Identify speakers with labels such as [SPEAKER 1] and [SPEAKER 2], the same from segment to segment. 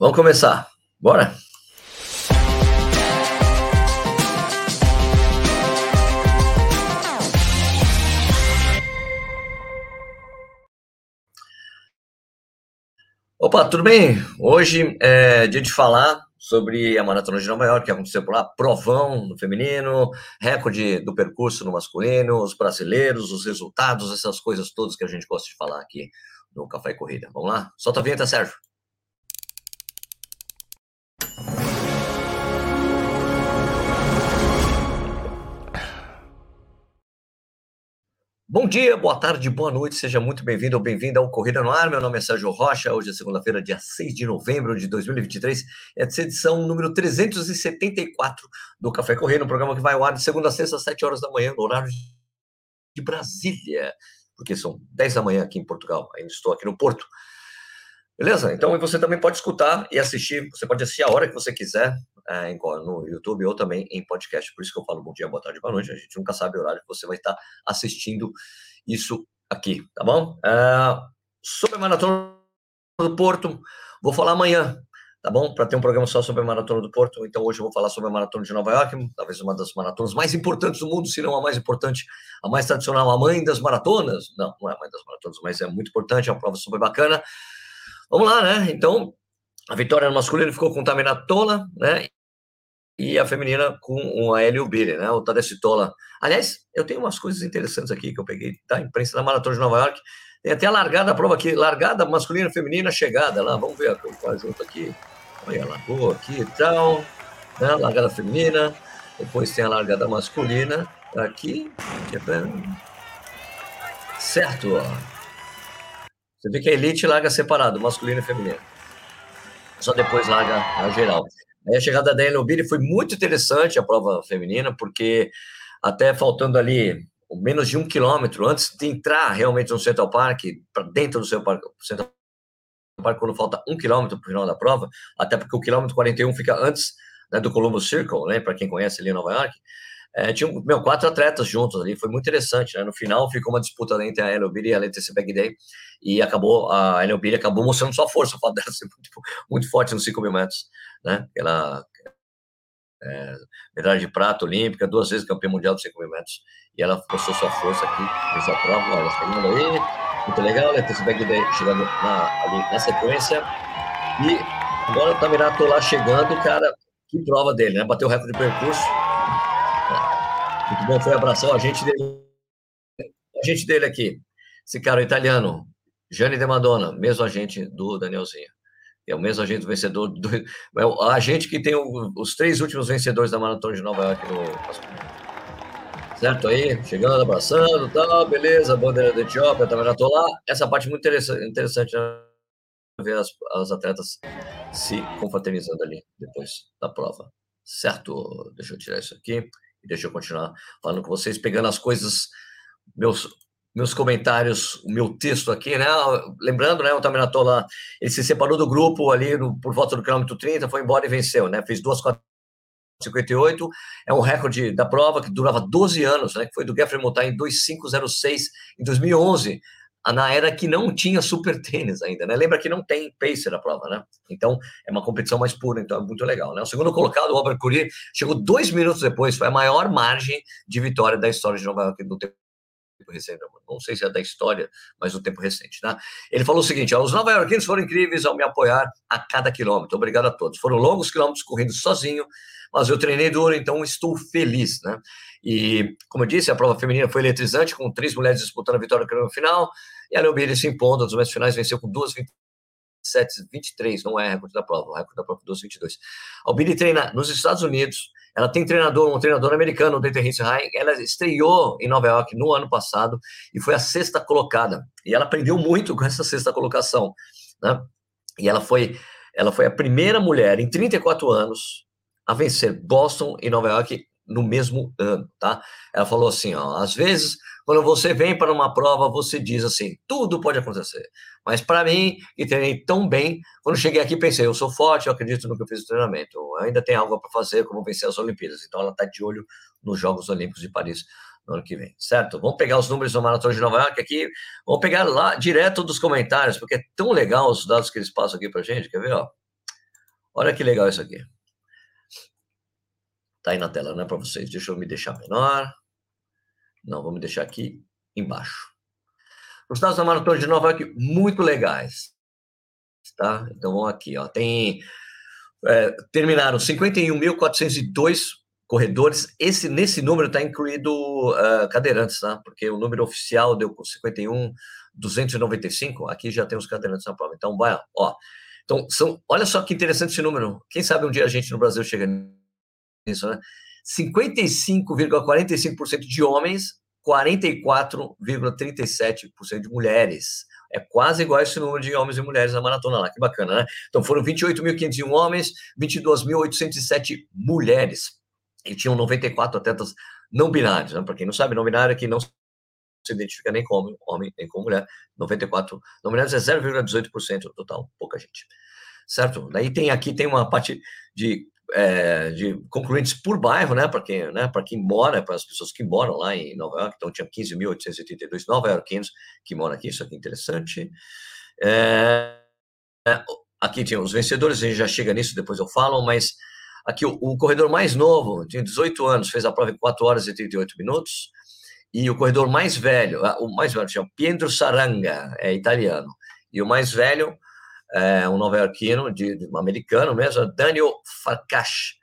[SPEAKER 1] Vamos começar. Bora? Opa, tudo bem? Hoje é dia de falar sobre a Maratona de Nova York, que aconteceu por lá, provão no feminino, recorde do percurso no masculino, os brasileiros, os resultados, essas coisas todas que a gente gosta de falar aqui no Café e Corrida. Vamos lá? Solta a vinheta, Sérgio. Bom dia, boa tarde, boa noite, seja muito bem-vindo ou bem-vinda ao Corrida no Ar. Meu nome é Sérgio Rocha, hoje é segunda-feira, dia 6 de novembro de 2023, é essa edição número 374 do Café Corrida, um programa que vai ao ar de segunda a sexta, às 7 horas da manhã, no horário de Brasília, porque são 10 da manhã aqui em Portugal, ainda estou aqui no Porto. Beleza? Então você também pode escutar e assistir, você pode assistir a hora que você quiser, é, no YouTube ou também em podcast. Por isso que eu falo bom dia, boa tarde, boa noite. A gente nunca sabe o horário que você vai estar assistindo isso aqui, tá bom? É, sobre a Maratona do Porto, vou falar amanhã, tá bom? Para ter um programa só sobre a Maratona do Porto. Então hoje eu vou falar sobre a Maratona de Nova York, talvez uma das maratonas mais importantes do mundo, se não a mais importante, a mais tradicional, a mãe das maratonas. Não, não é a mãe das maratonas, mas é muito importante, é uma prova super bacana. Vamos lá, né? Então, a vitória no masculino ficou com Taminatola, né? E a feminina com o Hélio Billy, né? O Tadesse Tola. Aliás, eu tenho umas coisas interessantes aqui que eu peguei da imprensa da Maratona de Nova York. Tem até a largada, a prova aqui, largada masculina, feminina, chegada lá. Vamos ver a junto aqui. Olha, largou aqui e tal. Né? Largada feminina. Depois tem a largada masculina. Aqui. Certo, ó. Você vê que a elite larga separado, masculino e feminino. Só depois larga a geral. A chegada da Ellen Obiri foi muito interessante a prova feminina, porque até faltando ali menos de um quilômetro antes de entrar realmente no Central Park, para dentro do seu parque, Central Park, quando falta um quilômetro para o final da prova, até porque o quilômetro 41 fica antes né, do Columbus Circle, né, para quem conhece ali em Nova York. É, tinha meu, quatro atletas juntos ali, foi muito interessante. Né? No final ficou uma disputa entre a Elobiri e a Letícia Bagday, e acabou, a Elobiri acabou mostrando sua força, o fato dela ser muito, muito forte nos 5 mil metros. Né? Ela é, medalha de prata olímpica, duas vezes campeã mundial de 5 mil metros, e ela mostrou sua força aqui nessa prova. Olha, chegando aí, muito legal, Letícia Bagday chegando na, ali na sequência. E agora o Tamirato lá chegando, cara, que prova dele, né? Bateu o recorde de percurso muito bom foi abraçar o agente dele, o agente dele aqui. Esse cara italiano, Gianni De Madonna, mesmo agente do Danielzinho. É o mesmo agente vencedor, do, é o agente que tem o, os três últimos vencedores da Maratona de Nova York no Certo aí, chegando, abraçando, tal, beleza, bandeira da Etiópia, também já tô lá. Essa parte muito interessante, interessante né? ver as, as atletas se confraternizando ali depois da prova. Certo? Deixa eu tirar isso aqui deixa eu continuar falando com vocês, pegando as coisas, meus meus comentários, o meu texto aqui, né? Lembrando, né? O Taminatola, ele se separou do grupo ali no, por volta do quilômetro 30, foi embora e venceu, né? Fez 2,458, é um recorde da prova que durava 12 anos, né? Que foi do Geoffrey Mutai em 2,506 em 2011 na era que não tinha super tênis ainda, né? Lembra que não tem pacer a prova, né? Então é uma competição mais pura, então é muito legal, né? O segundo colocado, o Robert Courier, chegou dois minutos depois, foi a maior margem de vitória da história de Nova York do tempo recente, não sei se é da história, mas do tempo recente, né? Ele falou o seguinte: os nova-iorquinos foram incríveis ao me apoiar a cada quilômetro. Obrigado a todos. Foram longos quilômetros correndo sozinho, mas eu treinei duro, então estou feliz, né? E, como eu disse, a prova feminina foi eletrizante, com três mulheres disputando a vitória no final, e a Leobiri se impondo nos meios finais, venceu com duas 27, 23, não é recorde da prova, o recorde da prova é 2,22. A Albini treina nos Estados Unidos, ela tem treinador, um treinador americano, o Dieter Heinz ela estreou em Nova York no ano passado e foi a sexta colocada, e ela aprendeu muito com essa sexta colocação, né? E ela foi, ela foi a primeira mulher em 34 anos a vencer Boston e Nova York no mesmo ano, tá? Ela falou assim, ó, às vezes quando você vem para uma prova, você diz assim, tudo pode acontecer. Mas para mim, que treinei tão bem, quando cheguei aqui pensei, eu sou forte, eu acredito no que eu fiz no treinamento, eu ainda tem algo para fazer, como vencer as Olimpíadas. Então ela está de olho nos Jogos Olímpicos de Paris no ano que vem, certo? Vamos pegar os números do Maratona de Nova York aqui, vamos pegar lá direto dos comentários, porque é tão legal os dados que eles passam aqui para gente, quer ver, ó? Olha que legal isso aqui. Tá aí na tela, não é para vocês. Deixa eu me deixar menor. Não, me deixar aqui embaixo. Os dados da maratona de Nova York muito legais, tá? Então vamos aqui, ó. Tem é, terminaram 51.402 corredores. Esse nesse número está incluído uh, cadeirantes, tá? Porque o número oficial deu 51.295. Aqui já tem os cadeirantes na prova. Então vai, ó. Então são, olha só que interessante esse número. Quem sabe um dia a gente no Brasil chega nisso, né? 55,45% de homens, 44,37% de mulheres. É quase igual esse número de homens e mulheres na maratona lá, que bacana, né? Então foram 28.501 homens, 22.807 mulheres. E tinham 94 atletas não binários, né? Para quem não sabe, não binário é que não se identifica nem como homem nem como mulher. 94 não binários é 0,18% do total, pouca gente. Certo? Daí tem aqui tem uma parte de é, de concluintes por bairro, né, para quem, né, para quem mora, para as pessoas que moram lá em Nova York, então tinha 15.882 nova-iorquinos que moram aqui, isso aqui é interessante. É, aqui tinha os vencedores, a gente já chega nisso, depois eu falo, mas aqui o, o, corredor mais novo, tinha 18 anos, fez a prova em 4 horas e 38 minutos, e o corredor mais velho, ah, o mais velho chama Pietro Saranga, é italiano, e o mais velho é, um nova-iorquino, de, de, um americano mesmo, Daniel Farkash,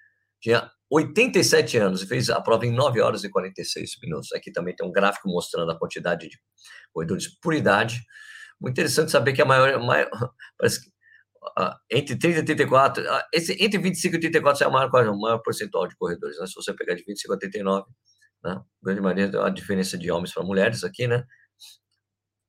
[SPEAKER 1] tinha 87 anos e fez a prova em 9 horas e 46 minutos. Aqui também tem um gráfico mostrando a quantidade de corredores por idade. Muito interessante saber que a maior, maior parece que, entre 30 e 34, uh, esse, entre 25 e 34 é a maior, o maior percentual de corredores. Né? Se você pegar de 25 a 39, né? grande maioria, a diferença de homens para mulheres aqui, né?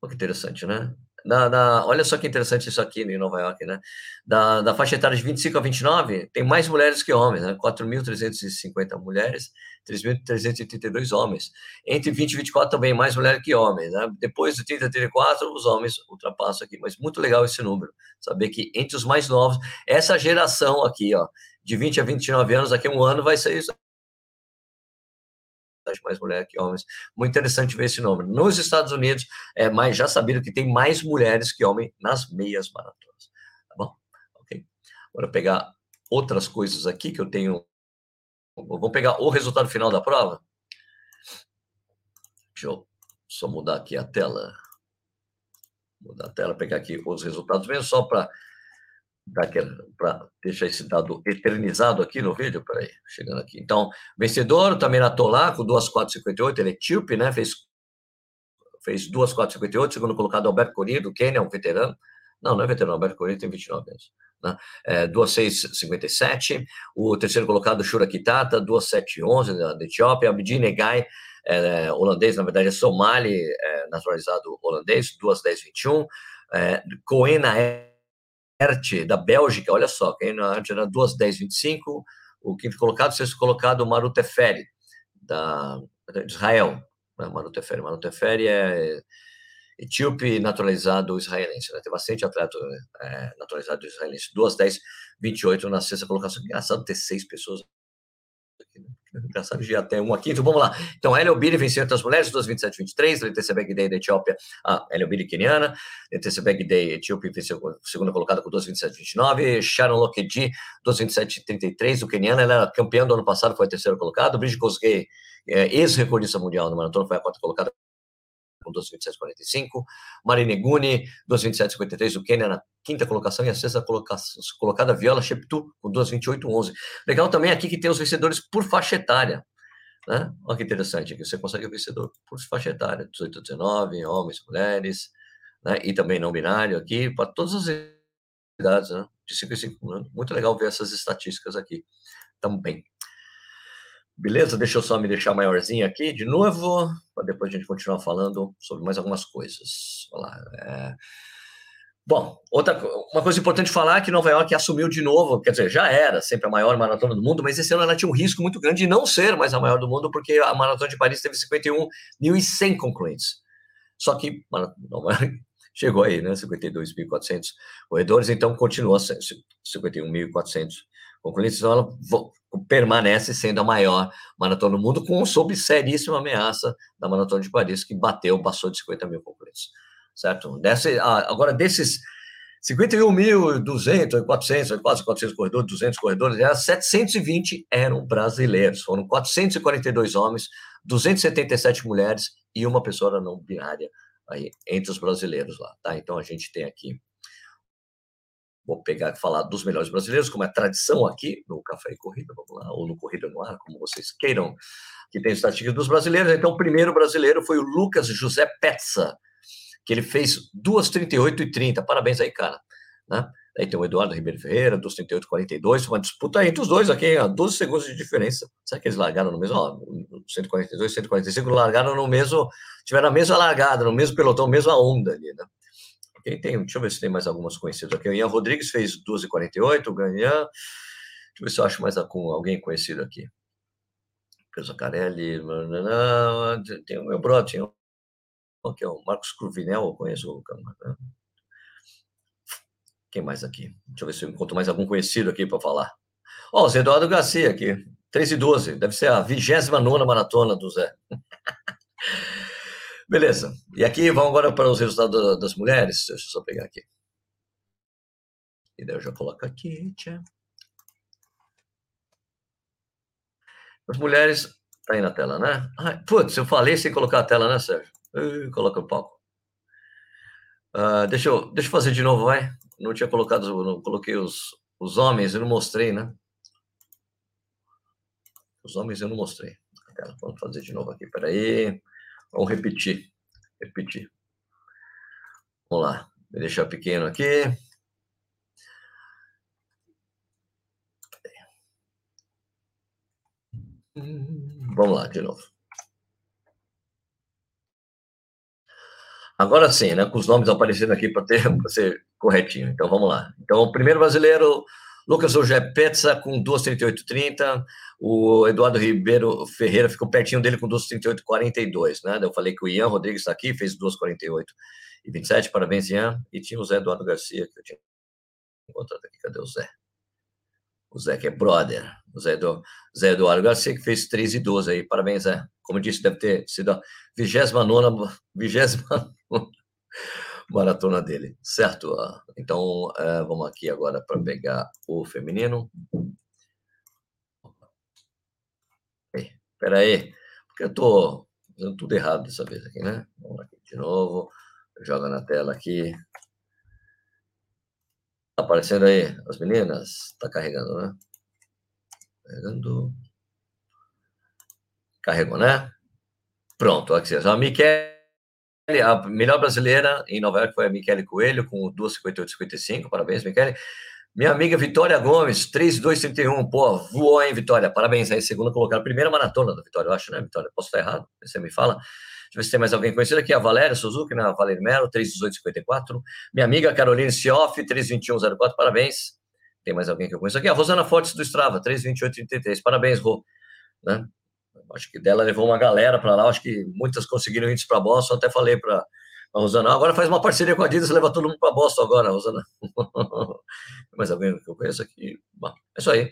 [SPEAKER 1] Olha que interessante, né? Da, da, olha só que interessante isso aqui em Nova York, né? Da, da faixa etária de 25 a 29, tem mais mulheres que homens, né? 4.350 mulheres, 3.332 homens. Entre 20 e 24 também mais mulheres que homens, né? Depois de 30 a 34, os homens ultrapassam aqui. Mas muito legal esse número, saber que entre os mais novos, essa geração aqui, ó, de 20 a 29 anos, daqui a um ano vai ser isso mais mulheres que homens. Muito interessante ver esse número. Nos Estados Unidos, é mais já sabido que tem mais mulheres que homens nas meias maratonas. Tá bom? Ok. Agora pegar outras coisas aqui que eu tenho. Vamos pegar o resultado final da prova. Deixa eu só mudar aqui a tela. Mudar a tela, pegar aqui os resultados mesmo, só para para deixar esse dado eternizado aqui no vídeo, peraí, chegando aqui. Então, vencedor, também na Tolá, com 2,458, ele é etíope, né, fez, fez 2,458, segundo colocado Alberto Corrêa, do Quênia, um veterano, não, não é veterano, Alberto Corrêa tem 29 anos, né, é, 2,657, o terceiro colocado, Shura Kitata, 2,711, da, da Etiópia, Abdi Negai, é, holandês, na verdade é somali, é, naturalizado holandês, 2,1021, é, Coena Erte, da Bélgica, olha só, quem na Erte era 2, 10, 25, o quinto colocado, sexto colocado, Maru Teferi, da, Israel. Né? Maru Teferi, Maru Teferi é etíope naturalizado israelense, né? tem bastante atleta é, naturalizado israelense, 2, 10, 28 na sexta colocação, engraçado ter seis pessoas Engraçado de até um aqui. Então vamos lá. Então, Hélio Biri venceu entre as mulheres, 2,27,23. Letícia Begdei da Etiópia, a Hélio Biri keniana. Letícia Begdei, Etiópia, venceu segunda colocada com 2,27,29. Sharon Lokedi, 2,27,33. O keniano, ela era campeã do ano passado, foi a terceira colocada. Bridget Kosgei, é, ex-recordista mundial no maratona, foi a quarta colocada com 2,27,45. Marine Guni, 2,27,53. O Quênia na quinta colocação e a sexta colocação, colocada Viola Sheptu, com 2,28,11. Legal também aqui que tem os vencedores por faixa etária. Né? Olha que interessante aqui, você consegue o vencedor por faixa etária, 18 a 19, homens, mulheres, né? e também não binário aqui, para todas as idades, né? de 5 em 5 anos. Muito legal ver essas estatísticas aqui também. Beleza? Deixa eu só me deixar maiorzinho aqui de novo, para depois a gente continuar falando sobre mais algumas coisas. Olha lá. É... Bom, outra uma coisa importante falar é que Nova York assumiu de novo, quer dizer, já era sempre a maior maratona do mundo, mas esse ano ela tinha um risco muito grande de não ser mais a maior do mundo, porque a maratona de Paris teve 51.100 concluintes. Só que Nova York chegou aí, né? 52.400 corredores, então continua 51.400 ela permanece sendo a maior maratona do mundo, com sob seríssima ameaça da Maratona de Paris, que bateu, passou de 50 mil concluintes, certo? Desse, agora, desses 51.200, 400, quase 400 corredores, 200 corredores, 720 eram brasileiros. Foram 442 homens, 277 mulheres e uma pessoa não binária aí entre os brasileiros lá, tá? Então a gente tem aqui vou pegar e falar dos melhores brasileiros, como é tradição aqui no Café e Corrida, vamos lá, ou no Corrida no Ar, como vocês queiram, que tem estatísticas dos brasileiros. Então, o primeiro brasileiro foi o Lucas José Petza, que ele fez 2,38 e 30. Parabéns aí, cara. Né? Aí tem o Eduardo Ribeiro Ferreira, 2,38 e 42. Uma disputa entre os dois aqui, ó, 12 segundos de diferença. Será que eles largaram no mesmo? Ó, 142, 145 largaram no mesmo, tiveram a mesma largada, no mesmo pelotão, mesma onda ali, né? Quem tem, deixa eu ver se tem mais algumas conhecidas aqui. O Ian Rodrigues fez 2,48, o Ganhan. Deixa eu ver se eu acho mais alguém conhecido aqui. Pesacarelli, tem o meu brother, tem o, que é o Marcos Cruvinel, eu conheço o né? Quem mais aqui? Deixa eu ver se eu encontro mais algum conhecido aqui para falar. Ó, oh, o Zé Eduardo Garcia aqui, 3 e 12, deve ser a 29 maratona do Zé. Beleza. E aqui vamos agora para os resultados das mulheres. Deixa eu só pegar aqui. E daí eu já coloco aqui. Tchau. As mulheres. Tá aí na tela, né? Ai, putz, eu falei sem colocar a tela, né, Sérgio? Uh, coloca o palco. Uh, deixa, eu, deixa eu fazer de novo, vai. Não tinha colocado, não coloquei os, os homens, eu não mostrei, né? Os homens eu não mostrei. Vamos fazer de novo aqui, peraí. Vamos repetir. Repetir. Vamos lá. Vou deixar pequeno aqui. Vamos lá, de novo. Agora sim, né? Com os nomes aparecendo aqui para ter para ser corretinho. Então vamos lá. Então, o primeiro brasileiro Lucas Ogé Petza com 2,38,30. O Eduardo Ribeiro Ferreira ficou pertinho dele com 2,38,42. Né? Eu falei que o Ian Rodrigues está aqui, fez 2,48 e 27. Parabéns, Ian. E tinha o Zé Eduardo Garcia, que eu tinha encontrado aqui. Cadê o Zé? O Zé, que é brother. O Zé, do, Zé Eduardo Garcia, que fez 3 e 12 aí. Parabéns, Zé. Como disse, deve ter sido a 29 vigésima maratona dele, certo? Então, é, vamos aqui agora para pegar o feminino. Espera aí, porque eu estou fazendo tudo errado dessa vez aqui, né? Vamos aqui de novo, joga na tela aqui. Tá aparecendo aí as meninas? Tá carregando, né? Carregando. Carregou, né? Pronto, aqui. A Miquel a melhor brasileira em Nova York foi a Michele Coelho, com 2,58,55. Parabéns, Michele. Minha amiga Vitória Gomes, 3,231. Pô, voou, hein, Vitória? Parabéns aí, segunda colocada. Primeira maratona da Vitória, eu acho, né, Vitória? Posso estar errado? Você me fala. Deixa eu ver se tem mais alguém conhecido aqui. A Valéria Suzuki, né? A Valéria Melo, 3,1854. Minha amiga Caroline Sioff, 3,2104. Parabéns. Tem mais alguém que eu conheço aqui? A Rosana Fortes do Strava, 3,2833. Parabéns, Rô. Né? Acho que dela levou uma galera para lá, acho que muitas conseguiram índice para Boston. Até falei para a Rosana, agora faz uma parceria com a Adidas, leva todo mundo para Boston agora, Rosana. Mas alguém que eu conheço aqui. Bom, é isso aí.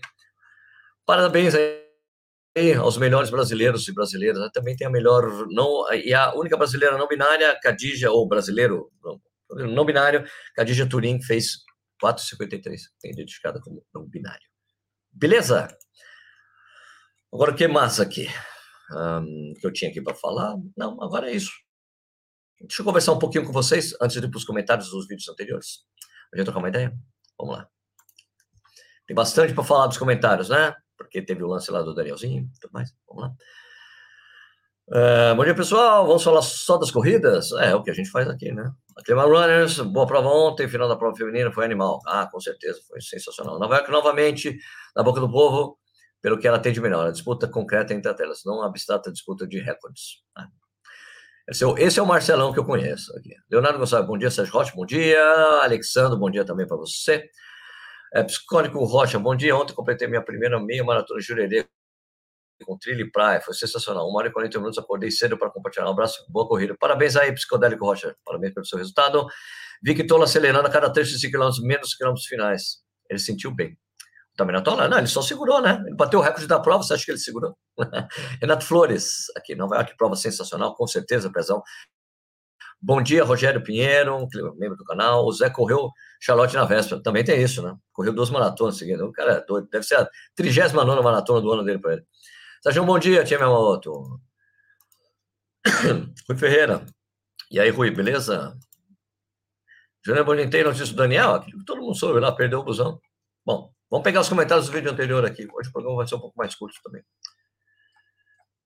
[SPEAKER 1] Parabéns aí aos melhores brasileiros e brasileiras. Né? Também tem a melhor, não, e a única brasileira não binária, Cadija, ou brasileiro não, não binário, Cadija Turim, fez 4,53. Tem identificada como não binário. Beleza? Agora, o que mais aqui? Um, que eu tinha aqui para falar? Não, agora é isso. Deixa eu conversar um pouquinho com vocês antes de ir para os comentários dos vídeos anteriores. A gente trocar uma ideia? Vamos lá. Tem bastante para falar dos comentários, né? Porque teve o lance lá do Danielzinho e tudo mais. Vamos lá. Uh, bom dia, pessoal. Vamos falar só das corridas? É, é o que a gente faz aqui, né? Aclima Runners, boa prova ontem, final da prova feminina foi animal. Ah, com certeza, foi sensacional. Nova York novamente, na boca do povo pelo que ela tem de melhor, a disputa concreta entre elas, não a abstrata disputa de recordes. Né? Esse é, o, esse é o Marcelão que eu conheço aqui. Leonardo Gonçalves, bom dia. Sérgio Rocha, bom dia. Alexandre, bom dia também para você. É, Psicônico Rocha, bom dia. Ontem completei minha primeira meia maratona Jurerê com trilha e praia. Foi sensacional. Uma hora e 40 minutos, acordei cedo para compartilhar. Um abraço, boa corrida. Parabéns aí, Psicodélico Rocha. Parabéns pelo seu resultado. Vi que estou acelerando a cada trecho de 5 km, menos quilômetros finais. Ele sentiu bem. Também não estou lá, não, ele só segurou, né? Ele bateu o recorde da prova, você acha que ele segurou? Renato Flores, aqui, Nova York, prova sensacional, com certeza, Pezão. Bom dia, Rogério Pinheiro, membro do canal. O Zé correu Charlotte na véspera. Também tem isso, né? Correu duas maratonas seguidas. O cara é doido. Deve ser a 39 maratona do ano dele para ele. Sérgio, bom dia, Tia Yamamoto. Rui Ferreira. E aí, Rui, beleza? Júnior Bonitei, notícia do Daniel. Todo mundo soube lá, perdeu o busão. Bom, vamos pegar os comentários do vídeo anterior aqui. Hoje o programa vai ser um pouco mais curto também.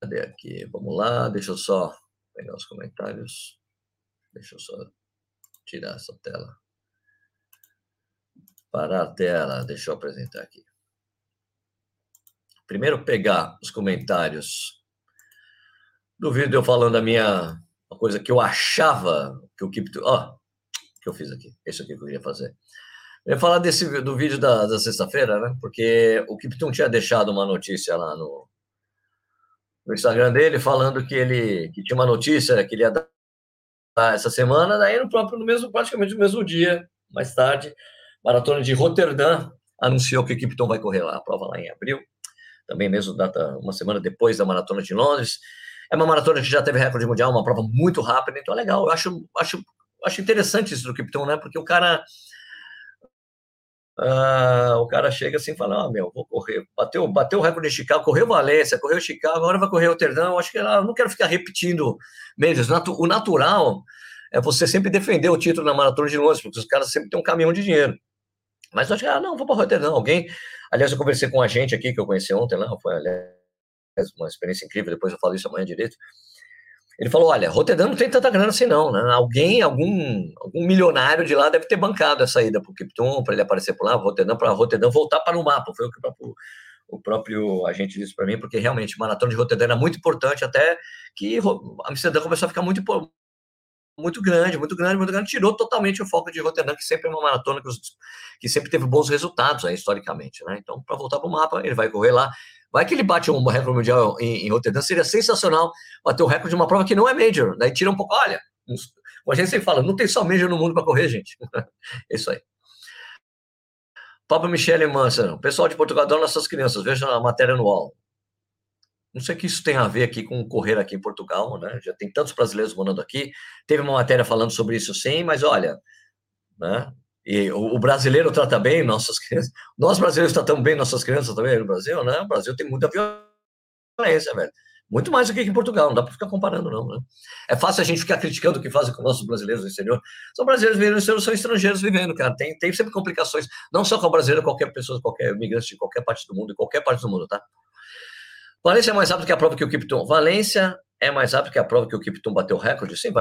[SPEAKER 1] Cadê aqui? Vamos lá, deixa eu só pegar os comentários. Deixa eu só tirar essa tela. Parar a tela, deixa eu apresentar aqui. Primeiro pegar os comentários do vídeo eu falando a minha uma coisa que eu achava que o Kipto, ó, que eu fiz aqui, isso aqui que eu queria fazer. Eu ia falar desse do vídeo da, da sexta-feira, né? Porque o Kipton tinha deixado uma notícia lá no, no Instagram dele falando que ele que tinha uma notícia que ele ia dar essa semana, daí no próprio, no mesmo, praticamente no mesmo dia, mais tarde, Maratona de Roterdã anunciou que o Kipton vai correr lá, a prova lá em abril, também mesmo data uma semana depois da Maratona de Londres. É uma maratona que já teve recorde mundial, uma prova muito rápida, então é legal. Eu acho, acho, acho interessante isso do Kipton, né? Porque o cara Uh, o cara chega assim e fala: ah, meu, vou correr. Bateu, bateu o recorde de Chicago, correu Valência, correu Chicago, agora vai correr Roterdã. Eu acho que ah, não quero ficar repetindo meses. O natural é você sempre defender o título na maratona de Londres, porque os caras sempre têm um caminhão de dinheiro. Mas eu acho que, ah, não, vou para Roterdã. Alguém. Aliás, eu conversei com um agente aqui que eu conheci ontem lá, foi aliás, uma experiência incrível. Depois eu falo isso amanhã direito. Ele falou: olha, Roterdã não tem tanta grana assim, não. Né? Alguém, algum, algum milionário de lá deve ter bancado essa ida para o Kipton, para ele aparecer por lá, Roterdã, para Roterdã voltar para o mapa. Foi o que o o próprio agente disse para mim, porque realmente o maratona de Roterdã era muito importante, até que Amsterdã começou a ficar muito, muito grande, muito grande, muito grande, tirou totalmente o foco de Roterdã, que sempre é uma maratona que, os, que sempre teve bons resultados aí, historicamente. Né? Então, para voltar para o mapa, ele vai correr lá. Vai que ele bate um recorde mundial em, em Rotterdam, seria sensacional bater o recorde de uma prova que não é Major. Daí tira um pouco, olha, a gente sempre fala, não tem só Major no mundo para correr, gente. é isso aí. Papa Michele Mansa, pessoal de Portugal adora nossas crianças, veja a matéria UOL. Não sei o que isso tem a ver aqui com correr aqui em Portugal, né? Já tem tantos brasileiros morando aqui. Teve uma matéria falando sobre isso sim, mas olha, né? E o, o, brasileiro trata bem nossas crianças. Nós brasileiros tratamos bem nossas crianças também no Brasil, né? O Brasil tem muita violência, velho. Muito mais do que em Portugal, não dá para ficar comparando, não. Né? É fácil a gente ficar criticando o que fazem com nossos brasileiros no exterior. São brasileiros vivendo no exterior, são estrangeiros vivendo, cara. Tem, tem sempre complicações, não só com o brasileiro, qualquer pessoa, qualquer imigrante de qualquer parte do mundo, em qualquer parte do mundo, tá? Valência é mais rápido que a prova que o Kipton. Valência é mais rápido que a prova que o Kipton bateu recorde? Sim,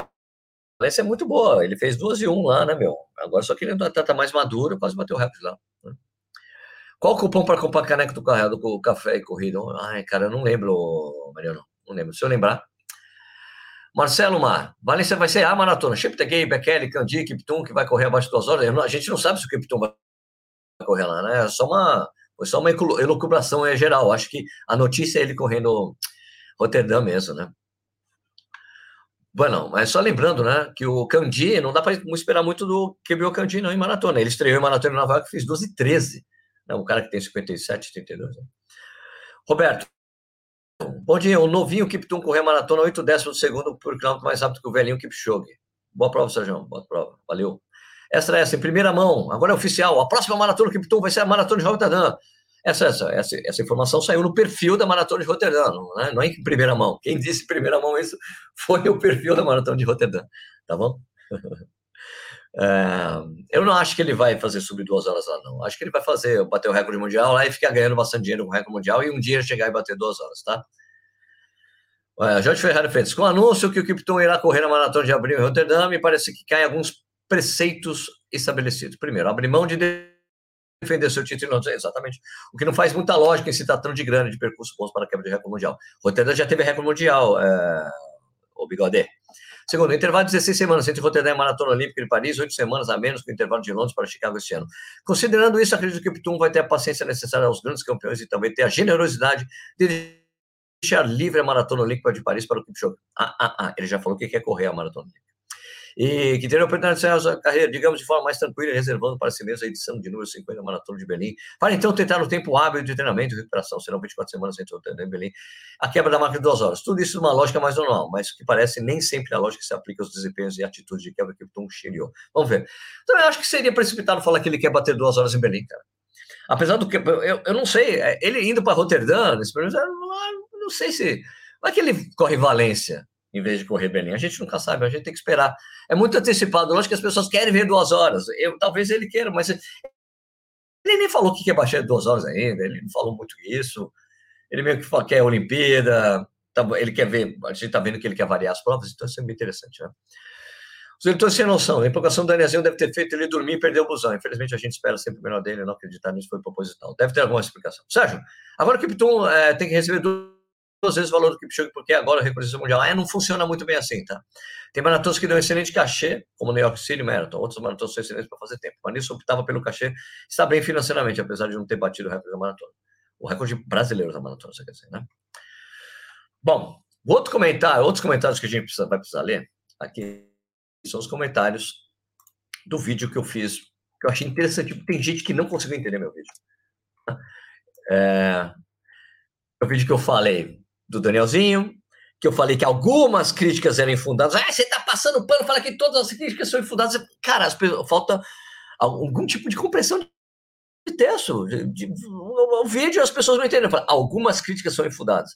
[SPEAKER 1] Valência é muito boa. Ele fez duas e um lá, né, meu? Agora só que ele está tá mais maduro, quase bateu o recorde lá. Né? Qual cupom para comprar caneco do, carro, do café e corrida? Ai, cara, eu não lembro, Mariano. Não lembro. Se eu lembrar. Marcelo Mar, Valência vai ser a maratona. Cheptegei, Bekele, Candi, Kiptum, que vai correr abaixo de duas horas. A gente não sabe se o Kiptum vai correr lá, né? É só uma, foi só uma elucubração é geral. Acho que a notícia é ele correndo Roterdã mesmo, né? Bueno, mas só lembrando, né, que o Candi, não dá para esperar muito do QBO Candi não em maratona. Ele estreou em maratona na vaga que fez 12 e 13. Né, um cara que tem 57, 32. Né? Roberto, bom dia. O novinho Kiptum correu maratona 8 décimos do segundo por quilômetro mais rápido que o velhinho Kipchoge. Boa prova, Sérgio. Boa prova. Valeu. Essa é essa, em primeira mão. Agora é oficial. A próxima maratona Kiptum vai ser a maratona de Rotterdam. Essa, essa, essa, essa informação saiu no perfil da Maratona de Roterdã, não é, não é em primeira mão. Quem disse em primeira mão isso foi o perfil da Maratona de Roterdã, tá bom? É, eu não acho que ele vai fazer subir duas horas lá, não. Acho que ele vai fazer, bater o recorde mundial lá e ficar ganhando bastante dinheiro com o recorde mundial e um dia chegar e bater duas horas, tá? É, Jorge Ferrari fez. Com o anúncio que o Kipton irá correr na maratona de abril em Roterdã, me parece que caem alguns preceitos estabelecidos. Primeiro, abrir mão de defender seu título não, exatamente. O que não faz muita lógica em se tratando de grana, de percurso bons para a quebra de recorde mundial. Roterdã já teve recorde mundial, é, o Bigode. Segundo, intervalo de 16 semanas entre Roterdã e Maratona Olímpica de Paris, oito semanas a menos que o intervalo de Londres para Chicago este ano. Considerando isso, acredito que o Pitum vai ter a paciência necessária aos grandes campeões e também ter a generosidade de deixar livre a Maratona Olímca de Paris para o Kipchoge. Ah, ah, ah, ele já falou que quer correr a Maratona Olímpica. E que terá a oportunidade de encerrar sua carreira, digamos, de forma mais tranquila, reservando para si mesmo a edição de número 50 da Maratona de Berlim. Para então tentar o tempo hábil de treinamento e recuperação, serão 24 semanas entre o treino em Berlim, a quebra da máquina de duas horas. Tudo isso numa lógica mais normal, mas que parece nem sempre a lógica que se aplica aos desempenhos e atitudes de quebra que o Tom Chirio. Vamos ver. Então, eu acho que seria precipitado falar que ele quer bater duas horas em Berlim, cara. Apesar do que. Eu, eu não sei, é, ele indo para Roterdã, nesse período, não sei se. Vai que ele corre Valência em vez de correr Berlim. A gente nunca sabe, a gente tem que esperar. É muito antecipado. Lógico que as pessoas querem ver duas horas. Eu, talvez ele queira, mas ele nem falou que quer baixar duas horas ainda. Ele não falou muito isso. Ele meio que fala, quer a Olimpíada. Tá, ele quer ver. A gente está vendo que ele quer variar as provas, então isso é bem interessante, né? Os eleitores sem noção. A empolgação do Danielzinho deve ter feito ele dormir e perder o busão. Infelizmente, a gente espera sempre o melhor dele. Não acreditar nisso foi proposital. Deve ter alguma explicação. Sérgio, agora o Kipton é, tem que receber duas vezes o valor do Kipchoge, porque agora a reconhecimento mundial é, não funciona muito bem assim, tá? Tem maratonas que dão excelente cachê, como o New York City Marathon, outros maratonas são excelentes para fazer tempo. Mas nisso optava pelo cachê, está bem financeiramente, apesar de não ter batido o recorde da maratona. O recorde brasileiro da maratona, você quer dizer, né? Bom, outro comentário, outros comentários que a gente precisa, vai precisar ler aqui são os comentários do vídeo que eu fiz, que eu achei interessante. Tem gente que não conseguiu entender meu vídeo. É, o vídeo que eu falei do Danielzinho, que eu falei que algumas críticas eram infundadas. Ah, você está passando pano, fala que todas as críticas são infundadas. Cara, as pessoas, falta algum tipo de compreensão de texto. O, vídeo as pessoas não entendem. Falo, algumas críticas são infundadas.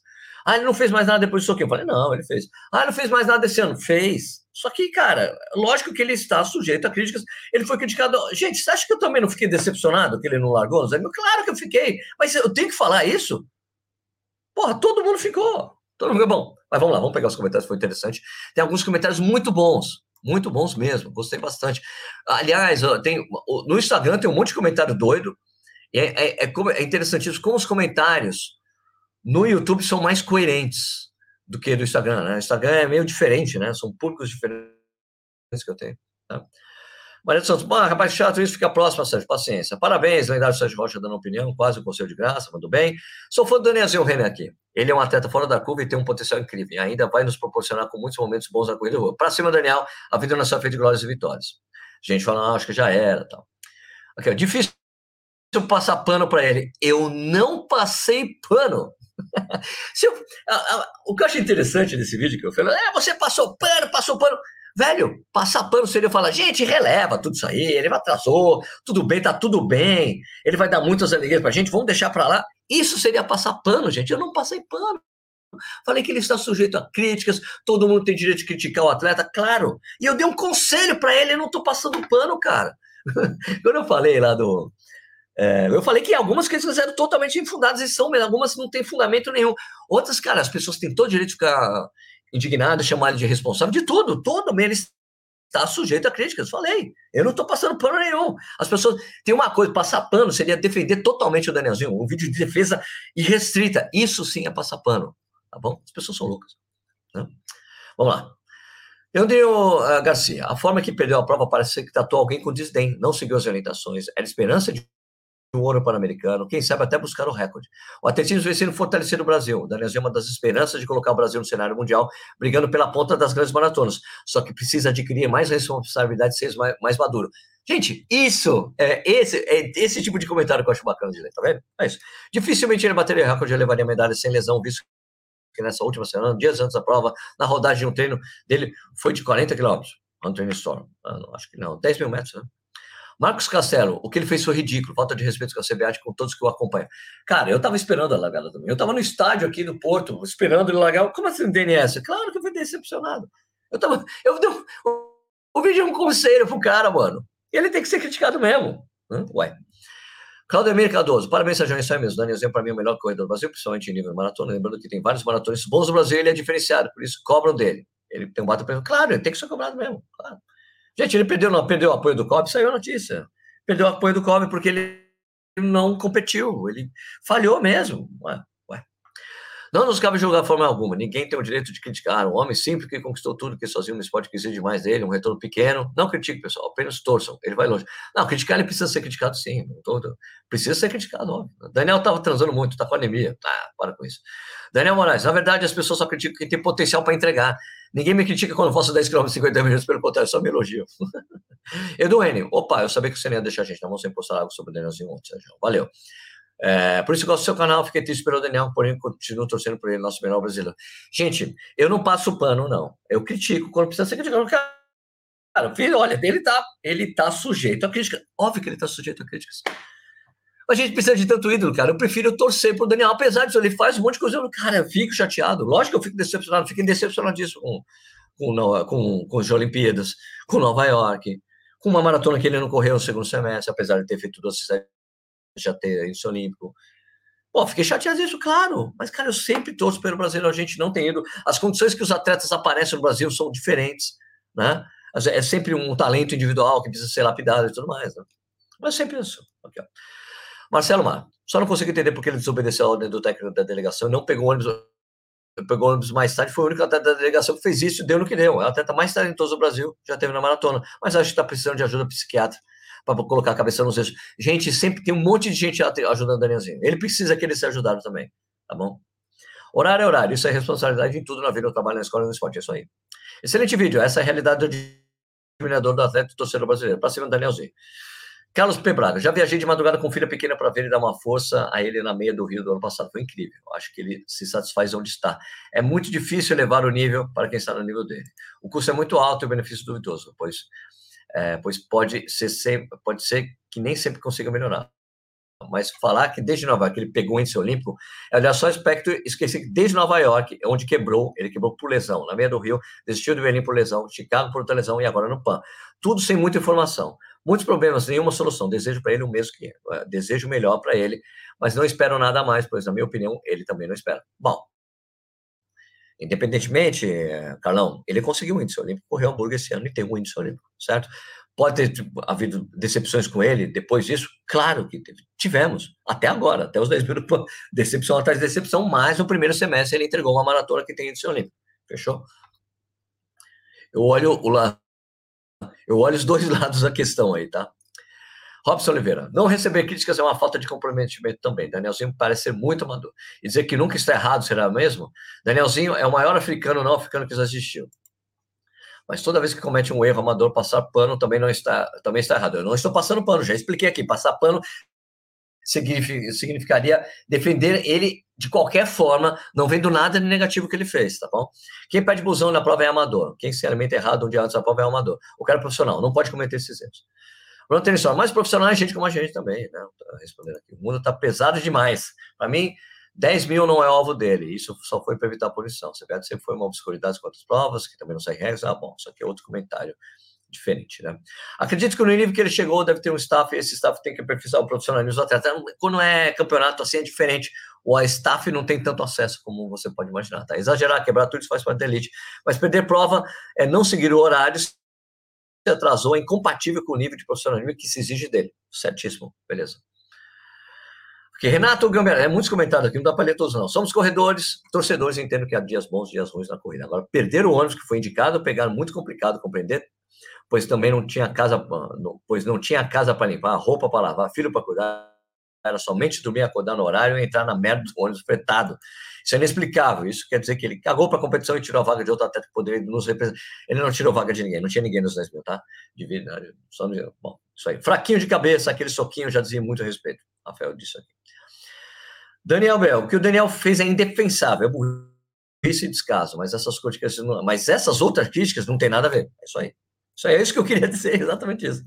[SPEAKER 1] Ah, ele não fez mais nada depois do soquinho. Eu falei, não, ele fez. Ah, não fez mais nada esse ano. Fez. Só que, cara, lógico que ele está sujeito a críticas. Ele foi criticado. Gente, você acha que eu também não fiquei decepcionado que ele não largou? Claro que eu fiquei. Mas eu tenho que falar isso? Porra, todo mundo ficou. Todo mundo ficou bom. Mas vamos lá, vamos pegar os comentários, foi interessante. Tem alguns comentários muito bons, muito bons mesmo, gostei bastante. Aliás, tem, no Instagram tem um monte de comentário doido. É, é, é, é interessantíssimo como os comentários no YouTube são mais coerentes do que do Instagram. Né? O Instagram é meio diferente, né? São públicos diferentes que eu tenho. Tá? Maria dos Santos, bah, rapaz, chato isso, fica próximo, Sérgio, paciência. Parabéns, lendário Sérgio Rocha dando opinião, quase um conselho de graça, muito bem. Sou fã do Danielzinho Renner aqui. Ele é um atleta fora da curva e tem um potencial incrível. E ainda vai nos proporcionar com muitos momentos bons na corrida Para cima, Daniel, a vida não é só feita de glórias e vitórias. Gente fala, ah, acho que já era, tal. Aqui, ó, difícil passar pano para ele. Eu não passei pano. eu, a, a, o que eu achei interessante nesse vídeo que eu falei, é, você passou pano, passou pano. Velho, passar pano seria falar, gente, releva tudo isso aí, ele atrasou, tudo bem, tá tudo bem, ele vai dar muitas alegrias pra gente, vamos deixar pra lá. Isso seria passar pano, gente. Eu não passei pano. Falei que ele está sujeito a críticas, todo mundo tem direito de criticar o atleta, claro. E eu dei um conselho para ele, eu não tô passando pano, cara. Quando eu falei lá do. É, eu falei que algumas críticas eram totalmente infundadas e são, mas algumas não têm fundamento nenhum. Outras, cara, as pessoas têm todo o direito de ficar indignado, chamar ele de responsável de tudo, todo ele está sujeito a críticas. Falei, eu não estou passando pano nenhum. As pessoas tem uma coisa, passar pano seria defender totalmente o Danielzinho, um vídeo de defesa irrestrita. Isso sim é passar pano, tá bom? As pessoas são loucas. Né? Vamos lá. Leandro uh, Garcia, a forma que perdeu a prova parece que tratou alguém com desdém, não seguiu as orientações, era esperança de um ouro pan-americano, quem sabe até buscar o recorde. O atletismo vem sendo fortalecido no Brasil. O Daniel é uma das esperanças de colocar o Brasil no cenário mundial, brigando pela ponta das grandes maratonas. Só que precisa adquirir mais responsabilidade e ser mais, mais maduro. Gente, isso, é esse, é esse tipo de comentário que eu acho bacana de ler, tá vendo? É isso. Dificilmente ele bateria recorde e levaria medalha sem lesão, visto que nessa última semana, dias antes da prova, na rodagem de um treino dele, foi de 40 quilômetros. Anthony Storm. Ah, acho que não, 10 mil metros, né? Marcos Castelo, o que ele fez foi ridículo, falta de respeito com a CBAT, com todos que o acompanham. Cara, eu tava esperando a largada também. Eu tava no estádio aqui do Porto, esperando ele largar. Como assim DNS? Claro que eu fui decepcionado. Eu tava. Eu dei um, o vídeo é um conselho pro cara, mano. Ele tem que ser criticado mesmo. Hã? Ué. Claudemir Cardoso, parabéns, Sérgio, é isso aí mesmo. Danielzinho, para mim, é o melhor corredor do Brasil, principalmente em nível maratona. Lembrando que tem vários maratonistas bons no Brasil, ele é diferenciado, por isso cobram dele. Ele tem um bato Claro, ele tem que ser cobrado mesmo. Claro. Gente, ele perdeu, não, perdeu o apoio do COB, saiu a notícia. Perdeu o apoio do COB porque ele não competiu, ele falhou mesmo. Ué, ué. Não nos cabe julgar forma alguma. Ninguém tem o direito de criticar um homem simples que conquistou tudo que sozinho no esporte que exige mais dele, um retorno pequeno. Não critique, pessoal, apenas torçam. Ele vai longe. Não, criticar ele precisa ser criticado sim. Todo, precisa ser criticado, óbvio. Daniel estava transando muito, está com anemia. Ah, para com isso. Daniel Moraes, na verdade, as pessoas só criticam quem tem potencial para entregar. Ninguém me critica quando faço 10 km em 50 minutos, pelo contrário, só me elogio. Edu N, opa, eu sabia que você não ia deixar a gente, não vamos postar algo sobre o Danielzinho ontem, Sérgio. Valeu. É, por isso que eu gosto do seu canal, fiquei triste pelo Daniel, porém continuo torcendo por ele, nosso melhor brasileiro. Gente, eu não passo pano, não. Eu critico quando precisa ser criticado. Cara, filho, olha, ele tá, ele tá sujeito a crítica. Óbvio que ele tá sujeito a críticas. A gente precisa de tanto ídolo, cara. Eu prefiro torcer pro Daniel, apesar disso, ele faz um monte de coisa. Eu, cara, eu fico chateado. Lógico que eu fico decepcionado, fico decepcionadíssimo com, com, com, com as Olimpíadas, com Nova York, com uma maratona que ele não correu no segundo semestre, apesar de ter feito duas já ter isso olímpico. Pô, fiquei chateado disso, claro. Mas, cara, eu sempre torço pelo Brasil, a gente não tem ido. As condições que os atletas aparecem no Brasil são diferentes, né? É sempre um talento individual que precisa ser lapidado e tudo mais, né? Mas sempre isso. Aqui, ó. Marcelo Mar, só não consigo entender porque ele desobedeceu a ordem do técnico da delegação não pegou ônibus, pegou ônibus mais tarde. Foi o único atleta da delegação que fez isso deu no que deu. É o atleta mais talentoso do Brasil, já teve na maratona. Mas acho que está precisando de ajuda psiquiátrica para colocar a cabeça nos eixos. Gente, sempre tem um monte de gente ajudando o Danielzinho. Ele precisa que ele seja ajudado também, tá bom? Horário é horário, isso é responsabilidade em tudo na vida, no trabalho, na escola e no esporte, é isso aí. Excelente vídeo, essa é a realidade do admirador do atleta e torcedor brasileiro. Para cima, Danielzinho. Carlos P. Braga, já viajei de madrugada com filha pequena para ver ele dar uma força a ele na meia do Rio do ano passado. Foi incrível. Acho que ele se satisfaz onde está. É muito difícil elevar o nível para quem está no nível dele. O custo é muito alto e o benefício duvidoso, pois é, pois pode ser, sempre, pode ser que nem sempre consiga melhorar. Mas falar que desde Nova York ele pegou o índice olímpico, é olhar só o aspecto, esqueci que desde Nova York, onde quebrou, ele quebrou por lesão, na meia do Rio, desistiu de Berlim por lesão, Chicago por outra lesão e agora no PAN. Tudo sem muita informação. Muitos problemas, nenhuma solução. Desejo para ele o mesmo que é, desejo melhor para ele, mas não espero nada mais, pois, na minha opinião, ele também não espera. Bom, Independentemente, Carlão, ele conseguiu o índice olímpico, correu Hamburgo esse ano e tem um índice olímpico, certo? Pode ter tipo, havido decepções com ele depois disso? Claro que tivemos, até agora, até os 10 mil, decepção atrás de decepção, mas no primeiro semestre ele entregou uma maratona que tem índice olímpico, fechou? Eu olho o la... eu olho os dois lados da questão aí, tá? Robson Oliveira, não receber críticas é uma falta de comprometimento também. Danielzinho parece ser muito amador. E dizer que nunca está errado, será mesmo? Danielzinho é o maior africano não africano que já existiu. Mas toda vez que comete um erro amador, passar pano também não está, também está errado. Eu não estou passando pano, já expliquei aqui. Passar pano significaria defender ele de qualquer forma, não vendo nada de negativo que ele fez, tá bom? Quem pede busão na prova é amador. Quem alimenta errado um dia antes da prova é amador. O cara é profissional, não pode cometer esses erros. Bruno Tennyson, mais profissional é gente como a gente também, né? respondendo aqui. O mundo está pesado demais. Para mim, 10 mil não é alvo dele. Isso só foi para evitar a punição. Você sempre foi uma obscuridade com outras provas, que também não sai regras. Ah, bom, isso aqui é outro comentário diferente, né? Acredito que no nível que ele chegou deve ter um staff, e esse staff tem que aperfeiçoar o profissionalismo do atleta. Quando é campeonato assim é diferente, o staff não tem tanto acesso como você pode imaginar, tá? Exagerar, quebrar tudo isso faz parte da elite, mas perder prova é não seguir o horário atrasou é incompatível com o nível de profissionalismo que se exige dele. Certíssimo, beleza. Porque Renato Gambera, é muitos comentários aqui, não dá para ler todos não. Somos corredores, torcedores entendo que há dias bons, dias ruins na corrida. Agora, perder o ônibus que foi indicado, pegar muito complicado compreender, pois também não tinha casa, pois não tinha casa para limpar, roupa para lavar, filho para cuidar, era somente dormir, acordar no horário e entrar na merda do ônibus fretado. Isso é inexplicável. Isso quer dizer que ele cagou para a competição e tirou a vaga de outro atleta que poderia nos representar. Ele não tirou vaga de ninguém, não tinha ninguém nos 10 mil, tá? Só no... Bom, isso aí. Fraquinho de cabeça, aquele soquinho já dizia muito respeito. Rafael disse aqui. Daniel Bel, o que o Daniel fez é indefensável, é burrice e descaso, mas essas críticas, mas essas outras críticas não tem nada a ver. É isso aí. Isso aí é isso que eu queria dizer, exatamente isso.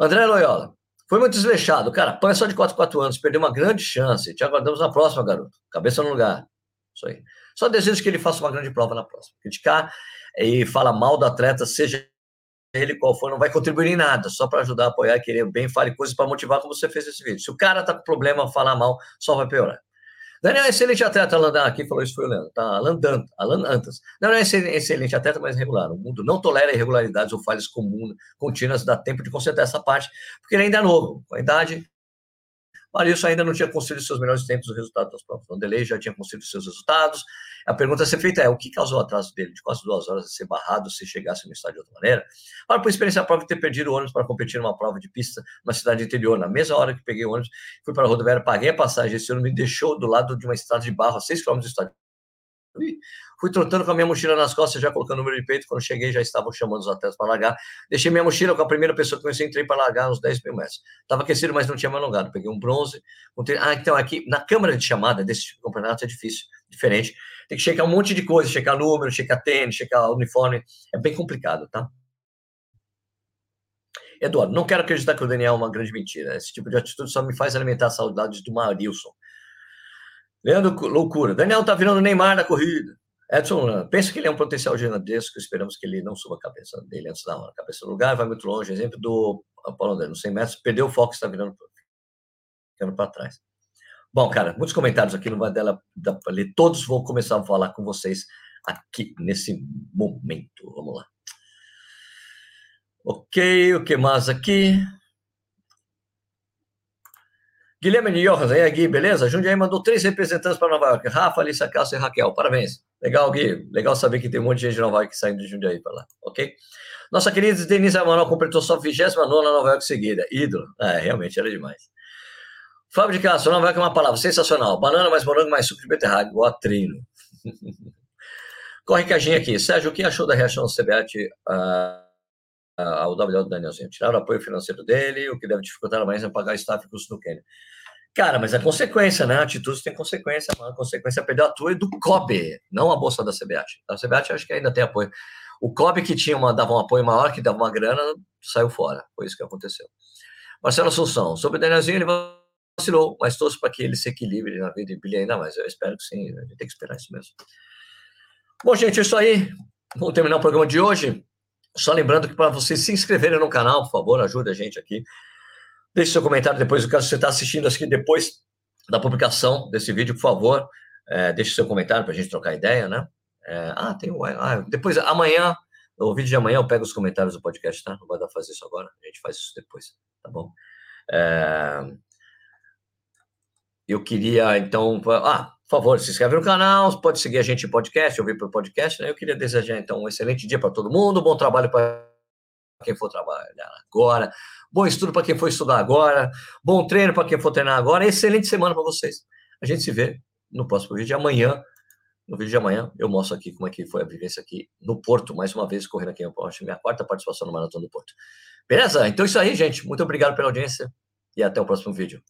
[SPEAKER 1] André Loyola, foi muito desleixado. Cara, Pan é só de 4 4 anos, perdeu uma grande chance. Te aguardamos na próxima, garoto. Cabeça no lugar. Isso aí. Só desejo que ele faça uma grande prova na próxima. Criticar e falar mal do atleta, seja ele qual for, não vai contribuir em nada, só para ajudar, apoiar querer bem, fale coisas para motivar, como você fez esse vídeo. Se o cara tá com problema, falar mal, só vai piorar. Daniel é excelente atleta, Alan aqui falou isso foi o Leandro, tá? Alan, Alan Antas. Não, é excelente atleta, mas regular. O mundo não tolera irregularidades ou falhas comuns, contínuas, dá tempo de consertar essa parte, porque ele ainda é novo, com a idade Marilson ainda não tinha conseguido seus melhores tempos no resultado das provas. Vanderlei já tinha conseguido seus resultados. A pergunta a ser feita é: o que causou o atraso dele de quase duas horas de ser barrado se chegasse no estádio de outra maneira? Para por experiência própria ter perdido o ônibus para competir numa prova de pista na cidade interior. Na mesma hora que peguei o ônibus, fui para a rodoviária, paguei a passagem. Esse ônibus me deixou do lado de uma estrada de barro a 6 km do estádio. Fui trotando com a minha mochila nas costas, já colocando o número de peito. Quando cheguei, já estavam chamando os atletas para largar. Deixei minha mochila com a primeira pessoa que conheci, entrei para largar uns 10 mil metros. Estava aquecido, mas não tinha mais alongado. Peguei um bronze. Ah, então aqui, na câmara de chamada desse tipo campeonato é difícil, diferente. Tem que checar um monte de coisa, checar número, checar tênis, checar uniforme. É bem complicado, tá? Eduardo, não quero acreditar que o Daniel é uma grande mentira. Esse tipo de atitude só me faz alimentar saudades do Marilson. Leandro, loucura. Daniel tá virando Neymar na corrida. Edson, pensa que ele é um potencial gigantesco, esperamos que ele não suba a cabeça dele antes da hora. Cabeça do lugar, vai muito longe. Exemplo do Apolo André, nos 100 metros, perdeu o foco, está virando para trás. Bom, cara, muitos comentários aqui, não vai dela para ler todos, vou começar a falar com vocês aqui nesse momento. Vamos lá. Ok, o que mais aqui? Guilherme de Johannes, aí, Gui, beleza? Jundiaí mandou três representantes para Nova York: Rafa, Alissa, Cássio e Raquel. Parabéns. Legal, Gui. Legal saber que tem um monte de gente de Nova York saindo de Jundiaí para lá, ok? Nossa querida Denise Amaral completou sua 29 Nova York seguida. Ídolo. É, realmente, era demais. Fábio de Castro, Nova York é uma palavra sensacional. Banana mais morango mais suco de beterraba, igual a treino. Corre cajinha aqui. Sérgio, o que achou da reação do CBAT uh, ao do Danielzinho? Tiraram o apoio financeiro dele, o que deve dificultar mais é pagar staff e custo no Quênia. Cara, mas é consequência, né? Atitude tem consequência, a consequência é perder a tua e do COB, não a bolsa da CBAT. A CBAT acho que ainda tem apoio. O COB que tinha uma, dava um apoio maior, que dava uma grana, saiu fora. Foi isso que aconteceu. Marcelo Assunção, sobre o Danielzinho, ele vacilou, mas torço para que ele se equilibre na vida e brilhe ainda mais. Eu espero que sim, a gente tem que esperar isso mesmo. Bom, gente, é isso aí. Vamos terminar o programa de hoje. Só lembrando que para vocês se inscreverem no canal, por favor, ajude a gente aqui. Deixe seu comentário depois, caso você está assistindo aqui depois da publicação desse vídeo, por favor, é, deixe seu comentário para a gente trocar ideia, né? É, ah, tem o. Ah, depois, amanhã, no vídeo de amanhã, eu pego os comentários do podcast, tá? Não vai dar para fazer isso agora, a gente faz isso depois, tá bom? É, eu queria, então. Ah, por favor, se inscreve no canal, pode seguir a gente em podcast, ouvir pelo podcast, né? Eu queria desejar, então, um excelente dia para todo mundo, bom trabalho para quem for trabalhar agora, bom estudo para quem for estudar agora, bom treino para quem for treinar agora, excelente semana para vocês. A gente se vê no próximo vídeo de amanhã. No vídeo de amanhã eu mostro aqui como é que foi a vivência aqui no Porto, mais uma vez correndo aqui, eu acho minha quarta participação no Maratona do Porto. Beleza? Então é isso aí, gente. Muito obrigado pela audiência e até o próximo vídeo.